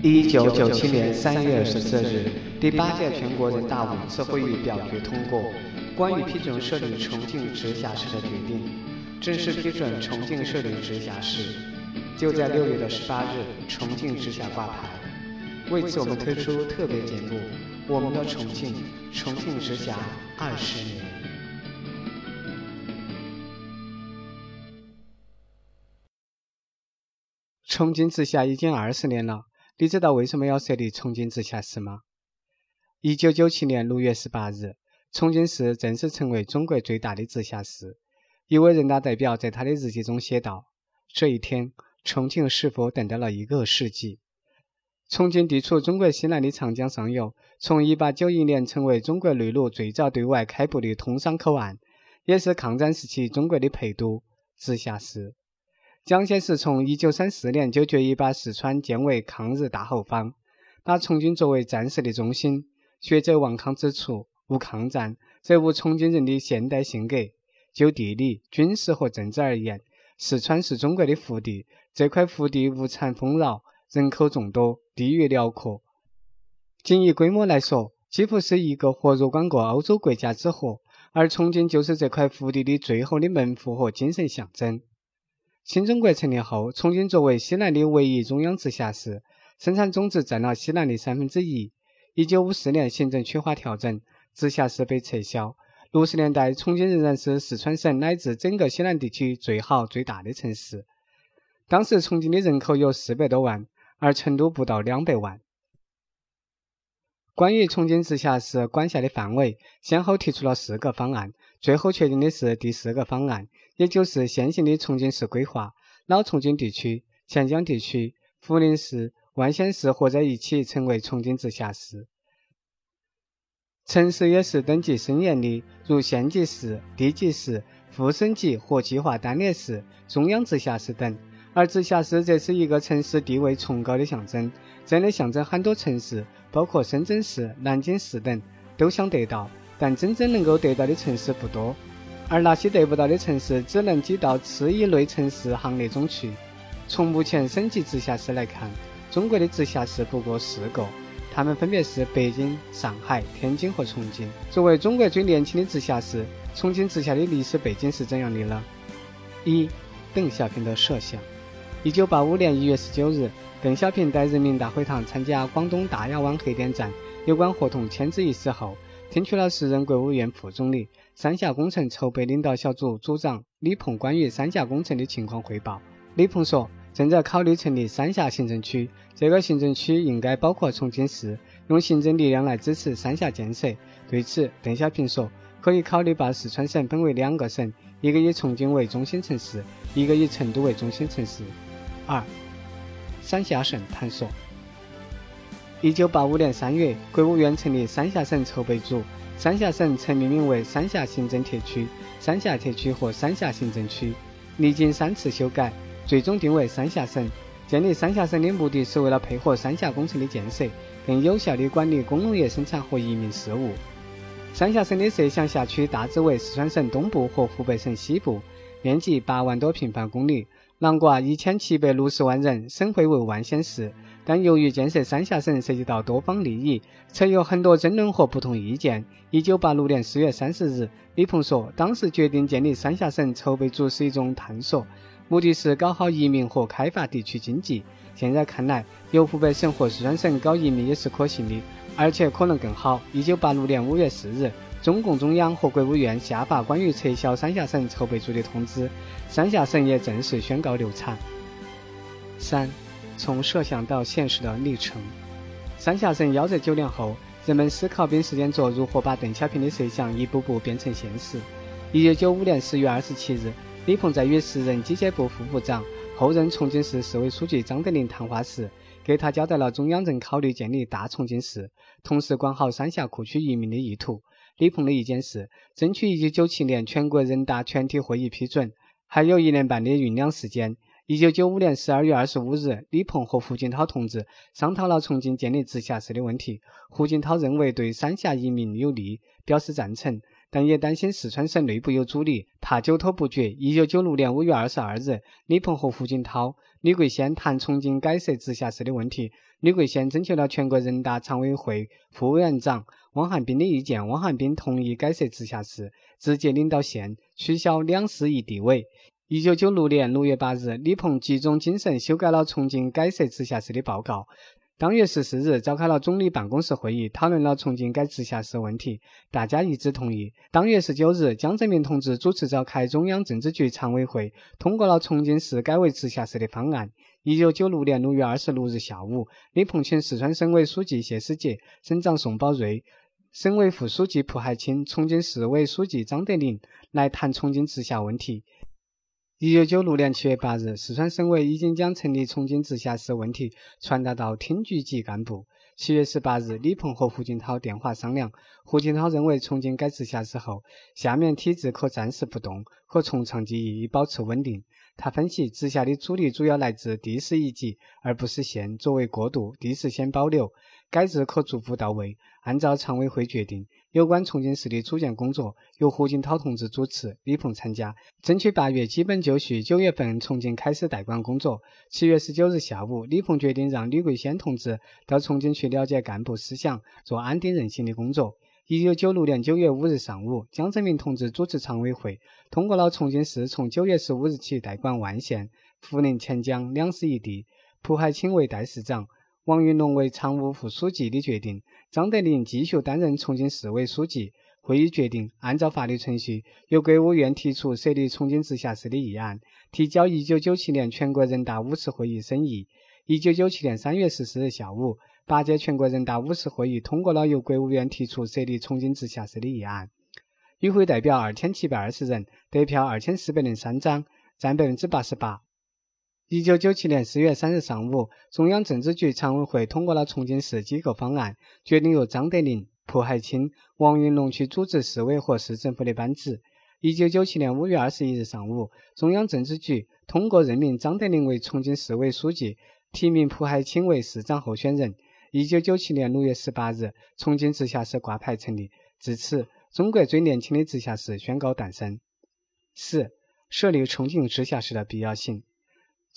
一九九七年三月二十四日，第八届全国人大五次会议表决通过关于批准设立重庆直辖市的决定，正式批准重庆设立直辖市。就在六月的十八日，重庆直辖挂牌。为此，我们推出特别节目《我们的重庆，重庆直辖二十年》。重庆直辖已经二十年了。你知道为什么要设立重庆直辖市吗？一九九七年六月十八日，重庆市正式成为中国最大的直辖市。一位人大代表在他的日记中写道：“这一天，重庆似乎等待了一个世纪。”重庆地处中国西南的长江上游，从一八九一年成为中国内陆最早对外开埠的通商口岸，也是抗战时期中国的陪都、直辖市。蒋介石从一九三四年就决意把四川建为抗日大后方，把重庆作为战事的中心。学者王康指出，无抗战，则无重庆人的现代性格。就地理、军事和政治而言，四川是中国的腹地。这块腹地物产丰饶，人口众多，地域辽阔。仅以规模来说，几乎是一个活若干个欧洲国家之和。而重庆就是这块腹地的最后的门户和精神象征。新中国成立后，重庆作为西南的唯一中央直辖市，生产总值占了西南的三分之一。一九五四年行政区划调整，直辖市被撤销。六十年代，重庆仍然是四川省乃至整个西南地区最好最大的城市。当时重庆的人口有四百多万，而成都不到两百万。关于重庆直辖市管辖的范围，先后提出了四个方案，最后确定的是第四个方案。也就是现行的重庆市规划，老重庆地区、黔江地区、涪陵市、万县市合在一起成为重庆直辖市。城市也是等级森严的，如县级市、地级市、副省级和计划单列市、中央直辖市等。而直辖市则是一个城市地位崇高的象征，这样的象征很多城市，包括深圳市、南京市等，都想得到，但真正能够得到的城市不多。而那些得不到的城市，只能挤到次一类城市行列中去。从目前省级直辖市来看，中国的直辖市不过四个，它们分别是北京、上海、天津和重庆。作为中国最年轻的直辖市，重庆直辖的历史背景是怎样的呢？一、邓小平的设想。一九八五年一月十九日，邓小平在人民大会堂参加广东大亚湾核电站有关合同签字仪式后，听取了时任国务院副总理。三峡工程筹备领导小组组长李鹏关于三峡工程的情况汇报。李鹏说：“正在考虑成立三峡行政区，这个行政区应该包括重庆市，用行政力量来支持三峡建设。”对此，邓小平说：“可以考虑把四川省分为两个省，一个以重庆为中心城市，一个以成都为中心城市。”二，三峡省探索。一九八五年三月，国务院成立三峡省筹备组。三峡省曾命名为三峡行政特区、三峡特区和三峡行政区，历经三次修改，最终定为三峡省。建立三峡省的目的是为了配合三峡工程的建设，更有效地管理工农业生产和移民事务。三峡省的设想辖区大致为四川省东部和湖北省西部，面积八万多平方公里，囊括一千七百六十万人，省会为万县市。但由于建设三峡省涉及到多方利益，曾有很多争论和不同意见。一九八六年四月三十日，李鹏说：“当时决定建立三峡省筹备组是一种探索，目的是搞好移民和开发地区经济。现在看来，由湖北省和四川省搞移民也是可行的，而且可能更好。”一九八六年五月四日，中共中央和国务院下发关于撤销三峡省筹备组的通知，三峡省也正式宣告流产。三。从设想到现实的历程，三峡省夭折九年后，人们思考并实践着如何把邓小平的设想一步步变成现实。一九九五年十月二十七日，李鹏在与时任机械部副部长、后任重庆市市委书记张德林谈话时，给他交代了中央正考虑建立大重庆市，同时管好三峡库区移民的意图。李鹏的意见是，争取一九九七年全国人大全体会议批准，还有一年半的酝酿时间。一九九五年十二月二十五日，李鹏和胡锦涛同志商讨了重庆建立直辖市的问题。胡锦涛认为对三峡移民有利，表示赞成，但也担心四川省内部有阻力，怕久拖不决。一九九六年五月二十二日，李鹏和胡锦涛、李桂先谈重庆改设直辖市的问题。李桂先征求了全国人大常委会副委员长汪汉斌的意见，汪汉斌同意改设直辖市，直接领导县，取消两市一地委。一九九六年六月八日，李鹏集中精神修改了重庆改设直辖市的报告。当月十四日，召开了总理办公室会议，讨论了重庆改直辖市问题，大家一致同意。当月十九日，江泽民同志主持召开中央政治局常委会，通过了重庆市改为直辖市的方案。一九九六年六月二十六日下午，李鹏请四川省委书记谢思杰、省长宋宝瑞、省委副书记蒲海清、重庆市委书记张德林来谈重庆直辖问题。一九九六年七月八日，四川省委已经将成立重庆直辖市问题传达到厅局级干部。七月十八日，李鹏和胡锦涛电话商量。胡锦涛认为，重庆改直辖市后，下面体制可暂时不动，可从长计议，以保持稳定。他分析，直辖的阻力主要来自地市一级，而不是县。作为过渡，地市先保留，改制可逐步到位。按照常委会决定。有关重庆市的组建工作由胡锦涛同志主持，李鹏参加，争取八月基本就绪，九月份重庆开始代管工作。七月十九日下午，李鹏决定让李桂仙同志到重庆去了解干部思想，做安定人心的工作。一九九六年九月五日上午，江泽民同志主持常委会，通过了重庆市从九月十五日起代管万县、涪陵、黔江两市一地，蒲海清为代市长。王云龙为常务副书记的决定，张德林继续担任重庆市委书记。会议决定，按照法律程序，由国务院提出设立重庆直辖市的议案，提交一九九七年全国人大五次会议审议。一九九七年三月十四日下午，八届全国人大五次会议通过了由国务院提出设立重庆直辖市的议案。与会代表二千七百二十人，得票二千四百零三张，占百分之八十八。一九九七年四月三日上午，中央政治局常委会通过了重庆市机构方案，决定由张德林、蒲海清、王云龙去组织市委和市政府的班子。一九九七年五月二十一日上午，中央政治局通过任命张德林为重庆市委书记，提名蒲海清为市长候选人。一九九七年六月十八日，重庆直辖市挂牌成立，至此，中国最年轻的直辖市宣告诞生。四、设立重庆直辖市的必要性。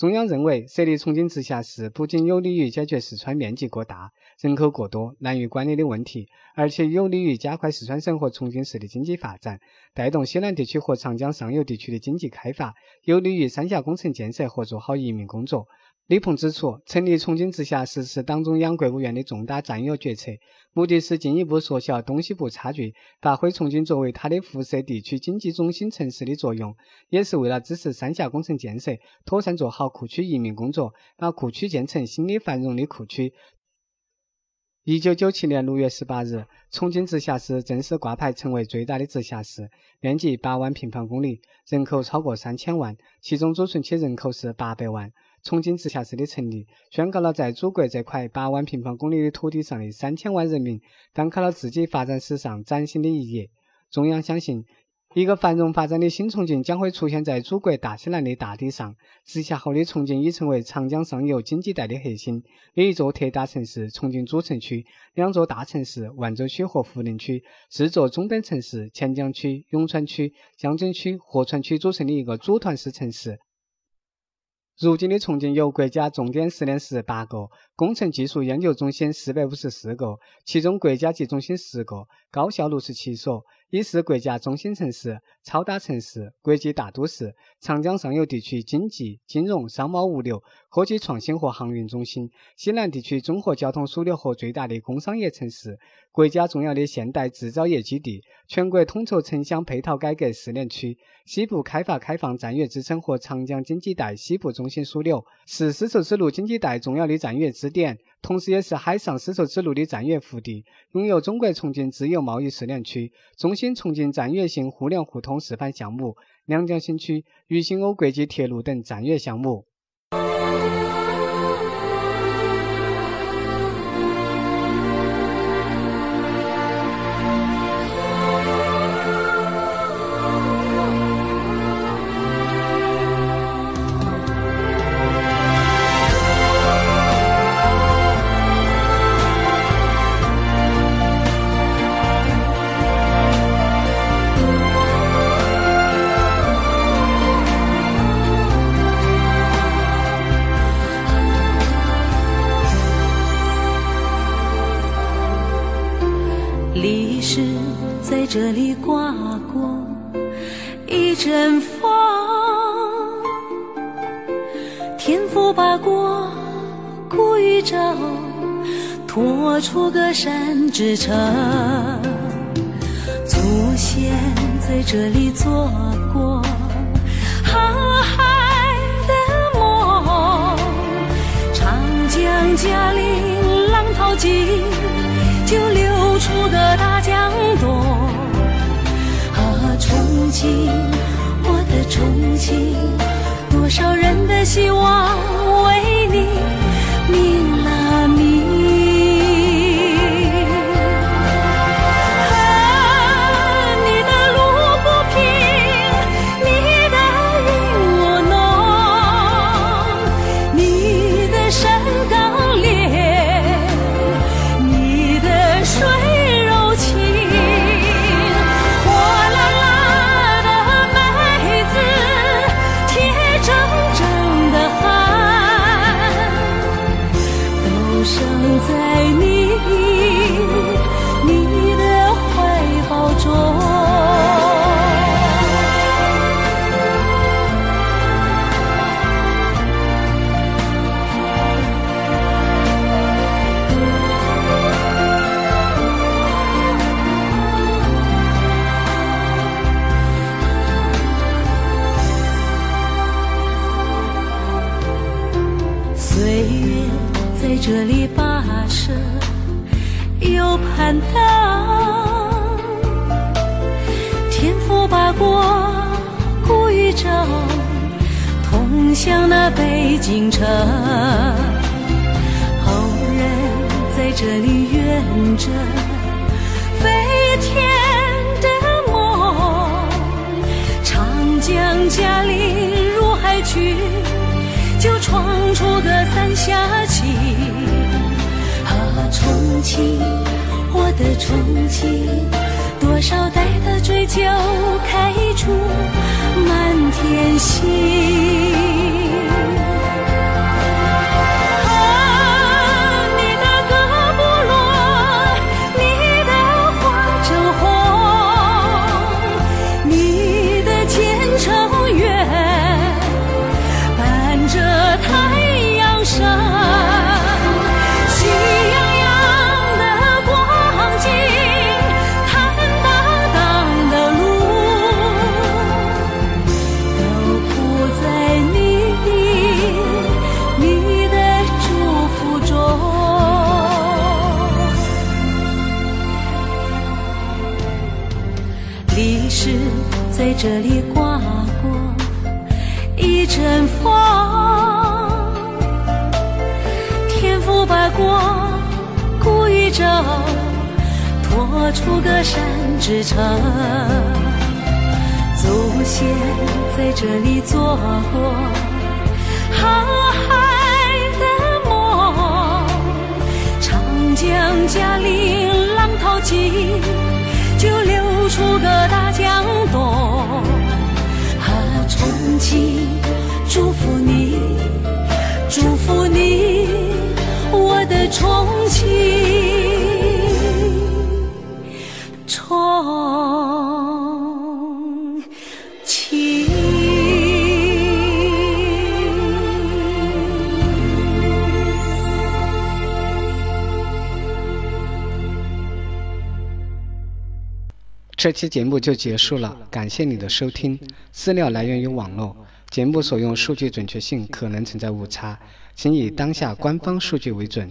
中央认为，设立重庆直辖市不仅有利于解决四川面积过大、人口过多、难于管理的问题，而且有利于加快四川省和重庆市的经济发展，带动西南地区和长江上游地区的经济开发，有利于三峡工程建设和做好移民工作。李鹏指出，成立重庆直辖市是党中央、国务院的重大战略决策，目的是进一步缩小东西部差距，发挥重庆作为它的辐射地区经济中心城市的作用，也是为了支持三峡工程建设，妥善做好库区移民工作，把库区建成新的繁荣的库区。一九九七年六月十八日，重庆直辖市正式挂牌成为最大的直辖市，面积八万平方公里，人口超过三千万，其中储存区人口是八百万。重庆直辖市的成立，宣告了在祖国这块八万平方公里的土地上的三千万人民，展开了自己发展史上崭新的一页。中央相信。一个繁荣发展的新重庆将会出现在祖国大西南的大地上。直辖后的重庆已成为长江上游经济带的核心，有一座特大城市——重庆主城区，两座大城市——万州区和涪陵区，四座中等城市——黔江区、永川区、江津区、合川区组成的一个组团式城市。如今的重庆有国家重点实验室八个，工程技术研究中心四百五十四个，其中国家级中心十个，高校六十七所。已是国家中心城市、超大城市、国际大都市、长江上游地区经济、金融、商贸、物流、科技创新和航运中心、西南地区综合交通枢纽和最大的工商业城市、国家重要的现代制造业基地、全国统筹城乡配套改革试点区、西部开发开放战略支撑和长江经济带西部中心枢纽，是丝绸之路经济带重要的战略支点。同时，也是海上丝绸之路的战略腹地，拥有中国重庆自由贸易试验区、中心重庆战略性互联互通示范项目、两江新区、渝新欧国际铁路等战略项目。这里刮过一阵风，天赋把过古宇宙托出个山之城，祖先在这里做过。我的重庆，多少人的希望又攀登，天府八国古宇宙，通向那北京城。后人在这里圆着飞天的梦，长江嘉陵入海去。就闯出个三峡的憧憬，多少代的追求开出满天星。这里刮过。一阵风，天赋把过古宇宙托出个山之城，祖先在这里做过航海的梦，长江嘉陵浪淘尽，就流出个曾经祝福这期节目就结束了，感谢你的收听。资料来源于网络，节目所用数据准确性可能存在误差，请以当下官方数据为准。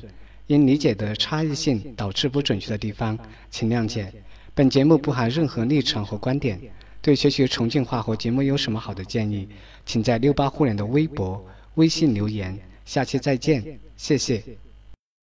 因理解的差异性导致不准确的地方，请谅解。本节目不含任何立场和观点。对学习重庆话和节目有什么好的建议，请在六八互联的微博、微信留言。下期再见，谢谢。